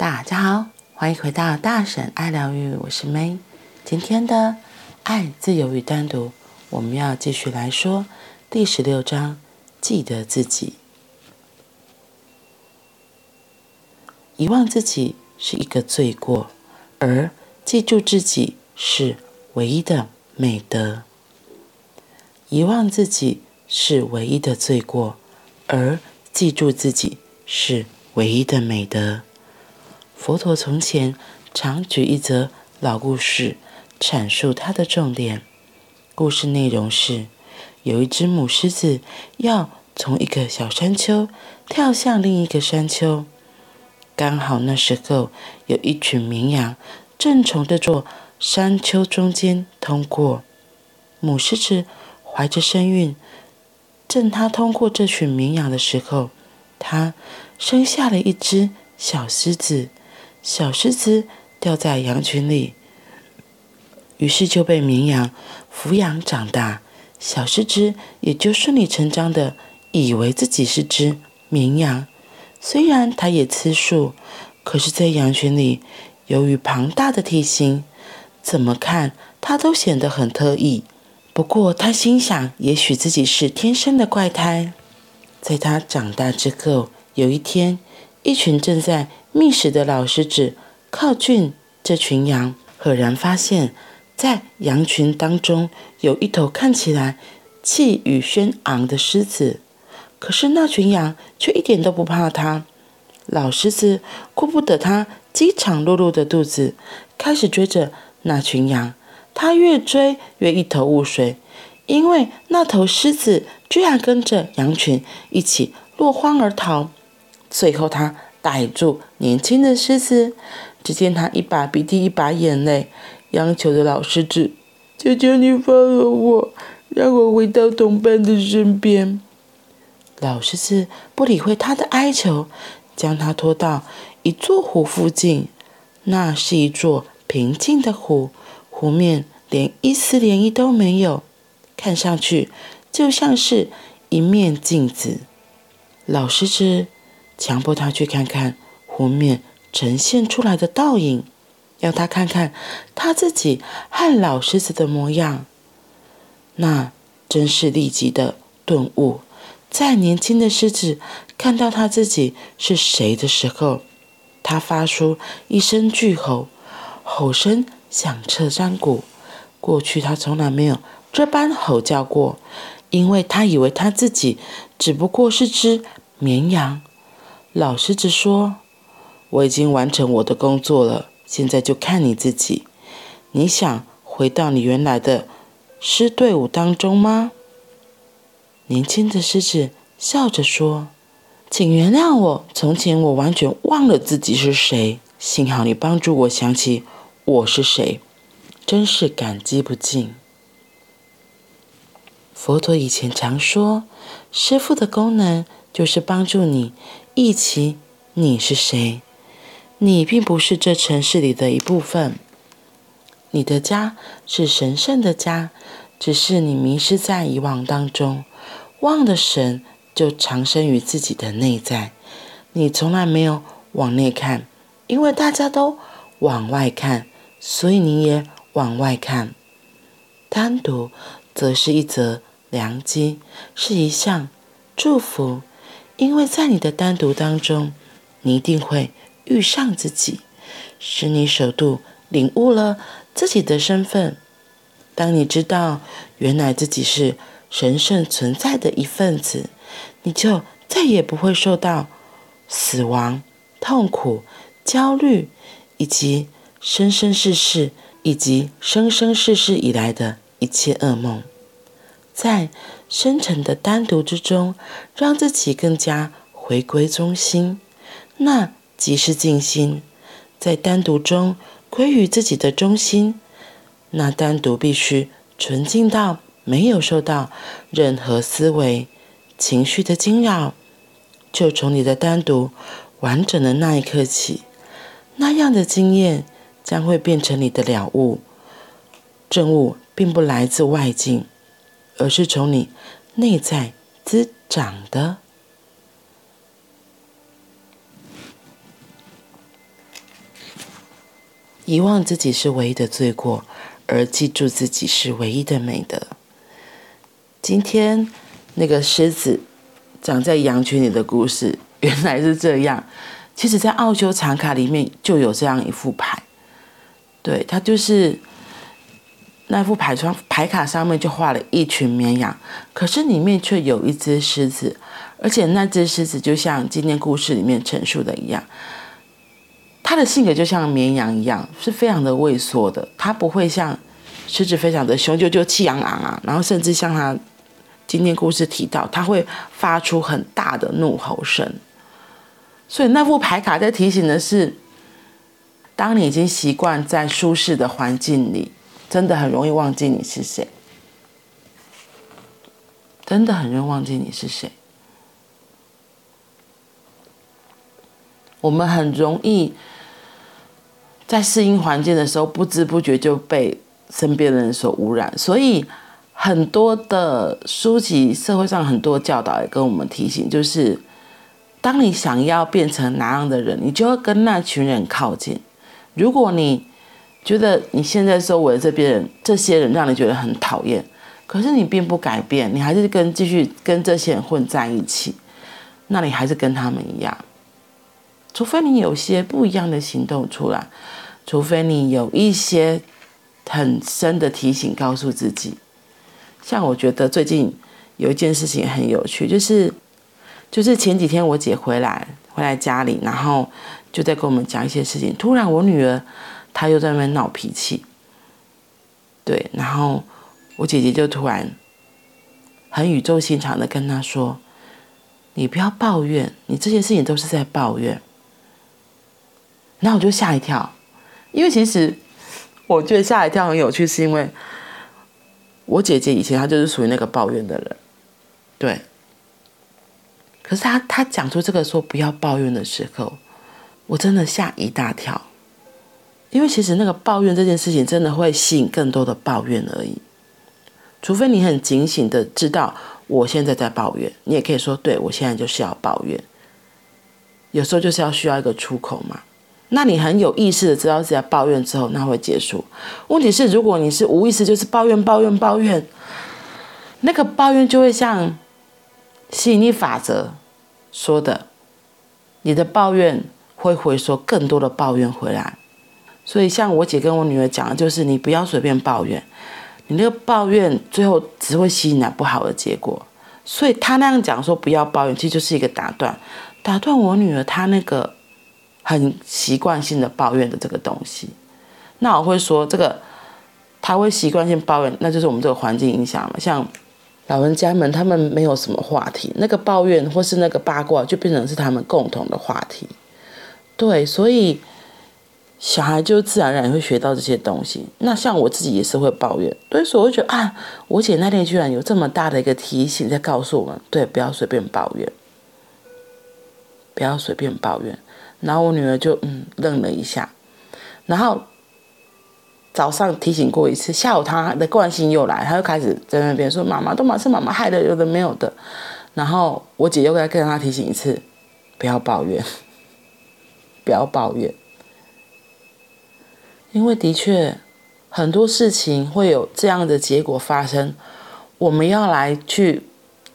大家好，欢迎回到大婶爱疗愈，我是 May。今天的爱、自由与单独，我们要继续来说第十六章：记得自己。遗忘自己是一个罪过，而记住自己是唯一的美德。遗忘自己是唯一的罪过，而记住自己是唯一的美德。佛陀从前常举一则老故事，阐述他的重点。故事内容是：有一只母狮子要从一个小山丘跳向另一个山丘，刚好那时候有一群绵羊正从这座山丘中间通过。母狮子怀着身孕，正它通过这群绵羊的时候，它生下了一只小狮子。小狮子掉在羊群里，于是就被绵羊抚养长大。小狮子也就顺理成章的以为自己是只绵羊，虽然它也吃素，可是，在羊群里，由于庞大的体型，怎么看它都显得很特异。不过，它心想，也许自己是天生的怪胎。在它长大之后，有一天，一群正在觅食的老狮子靠近这群羊，赫然发现，在羊群当中有一头看起来气宇轩昂的狮子。可是那群羊却一点都不怕它。老狮子顾不得它饥肠辘辘的肚子，开始追着那群羊。它越追越一头雾水，因为那头狮子居然跟着羊群一起落荒而逃。最后，它。逮住年轻的狮子，只见他一把鼻涕一把眼泪，央求着老狮子：“求求你放了我，让我回到同伴的身边。”老狮子不理会他的哀求，将他拖到一座湖附近。那是一座平静的湖，湖面连一丝涟漪都没有，看上去就像是一面镜子。老狮子。强迫他去看看湖面呈现出来的倒影，要他看看他自己和老狮子的模样。那真是立即的顿悟。在年轻的狮子看到他自己是谁的时候，他发出一声巨吼，吼声响彻山谷。过去他从来没有这般吼叫过，因为他以为他自己只不过是只绵羊。老狮子说：“我已经完成我的工作了，现在就看你自己。你想回到你原来的狮队伍当中吗？”年轻的狮子笑着说：“请原谅我，从前我完全忘了自己是谁。幸好你帮助我想起我是谁，真是感激不尽。”佛陀以前常说，师父的功能就是帮助你。忆起你是谁？你并不是这城市里的一部分。你的家是神圣的家，只是你迷失在遗忘当中，忘的神就藏身于自己的内在。你从来没有往内看，因为大家都往外看，所以你也往外看。单独则是一则良机，是一项祝福。因为在你的单独当中，你一定会遇上自己，使你首度领悟了自己的身份。当你知道原来自己是神圣存在的一份子，你就再也不会受到死亡、痛苦、焦虑，以及生生世世以及生生世世以来的一切噩梦。在深沉的单独之中，让自己更加回归中心，那即是静心。在单独中归于自己的中心，那单独必须纯净到没有受到任何思维、情绪的惊扰。就从你的单独完整的那一刻起，那样的经验将会变成你的了悟。正悟并不来自外境。而是从你内在滋长的。遗忘自己是唯一的罪过，而记住自己是唯一的美德。今天那个狮子长在羊群里的故事，原来是这样。其实，在奥修禅卡里面就有这样一副牌，对，它就是那副牌上牌卡上面就画了一群绵羊，可是里面却有一只狮子，而且那只狮子就像今天故事里面陈述的一样，它的性格就像绵羊一样，是非常的畏缩的，它不会像狮子非常的雄赳赳气昂昂啊，然后甚至像它今天故事提到，它会发出很大的怒吼声。所以那副牌卡在提醒的是，当你已经习惯在舒适的环境里，真的很容易忘记你是谁，真的很容易忘记你是谁。我们很容易在适应环境的时候，不知不觉就被身边的人所污染。所以很多的书籍、社会上很多教导也跟我们提醒，就是。当你想要变成哪样的人，你就要跟那群人靠近。如果你觉得你现在周围这边人、这些人让你觉得很讨厌，可是你并不改变，你还是跟继续跟这些人混在一起，那你还是跟他们一样。除非你有些不一样的行动出来，除非你有一些很深的提醒告诉自己。像我觉得最近有一件事情很有趣，就是。就是前几天我姐回来，回来家里，然后就在跟我们讲一些事情。突然我女儿他又在那边闹脾气，对，然后我姐姐就突然很语重心长的跟他说：“你不要抱怨，你这些事情都是在抱怨。”然后我就吓一跳，因为其实我觉得吓一跳很有趣，是因为我姐姐以前她就是属于那个抱怨的人，对。可是她她讲出这个说不要抱怨的时候，我真的吓一大跳，因为其实那个抱怨这件事情真的会吸引更多的抱怨而已。除非你很警醒的知道我现在在抱怨，你也可以说对，我现在就是要抱怨。有时候就是要需要一个出口嘛。那你很有意识的知道自己在抱怨之后，那会结束。问题是如果你是无意识，就是抱怨抱怨抱怨，那个抱怨就会像吸引力法则。说的，你的抱怨会回收更多的抱怨回来，所以像我姐跟我女儿讲的，就是你不要随便抱怨，你那个抱怨最后只会吸引来不好的结果。所以她那样讲说不要抱怨，其实就是一个打断，打断我女儿她那个很习惯性的抱怨的这个东西。那我会说这个，她会习惯性抱怨，那就是我们这个环境影响嘛，像。老人家们，他们没有什么话题，那个抱怨或是那个八卦，就变成是他们共同的话题。对，所以小孩就自然而然会学到这些东西。那像我自己也是会抱怨，对，所以我就觉得啊，我姐那天居然有这么大的一个提醒，在告诉我们，对，不要随便抱怨，不要随便抱怨。然后我女儿就嗯愣了一下，然后。早上提醒过一次，下午她的惯性又来，她又开始在那边说：“妈妈都嘛是妈妈害的，有的没有的。”然后我姐又再跟她提醒一次，不要抱怨，不要抱怨，因为的确很多事情会有这样的结果发生，我们要来去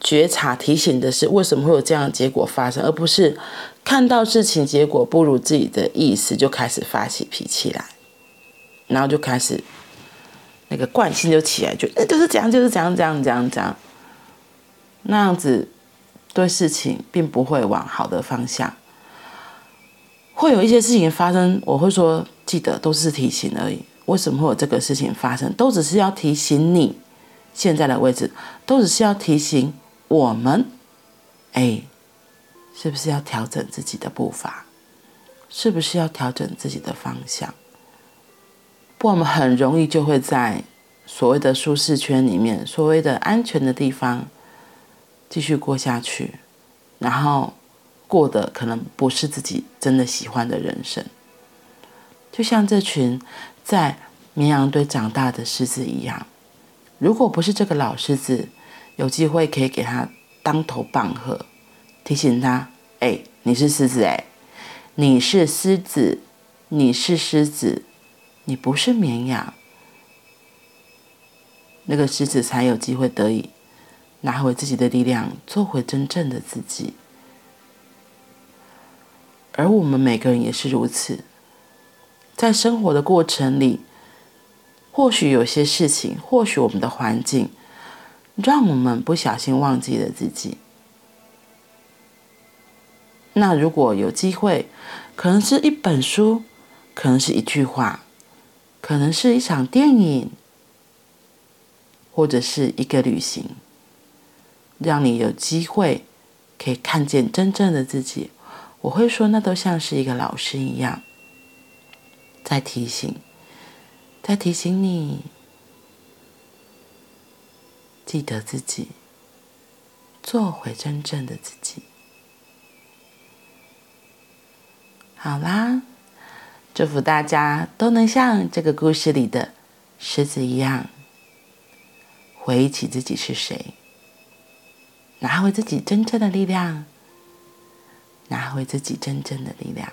觉察提醒的是为什么会有这样的结果发生，而不是看到事情结果不如自己的意思就开始发起脾气来。然后就开始，那个惯性就起来，就就是这样，就是这样，这样，这样，这样，那样子对事情并不会往好的方向。会有一些事情发生，我会说记得都是提醒而已。为什么会有这个事情发生？都只是要提醒你现在的位置，都只是要提醒我们，哎，是不是要调整自己的步伐？是不是要调整自己的方向？不，我们很容易就会在所谓的舒适圈里面，所谓的安全的地方继续过下去，然后过的可能不是自己真的喜欢的人生。就像这群在绵羊堆长大的狮子一样，如果不是这个老狮子有机会可以给他当头棒喝，提醒他：“哎，你是狮子，哎，你是狮子，你是狮子。”你不是绵羊，那个狮子才有机会得以拿回自己的力量，做回真正的自己。而我们每个人也是如此，在生活的过程里，或许有些事情，或许我们的环境，让我们不小心忘记了自己。那如果有机会，可能是一本书，可能是一句话，可能是一场电影，或者是一个旅行，让你有机会可以看见真正的自己。我会说，那都像是一个老师一样，在提醒，在提醒你，记得自己，做回真正的自己。好啦，祝福大家都能像这个故事里的狮子一样，回忆起自己是谁，拿回自己真正的力量。拿回自己真正的力量。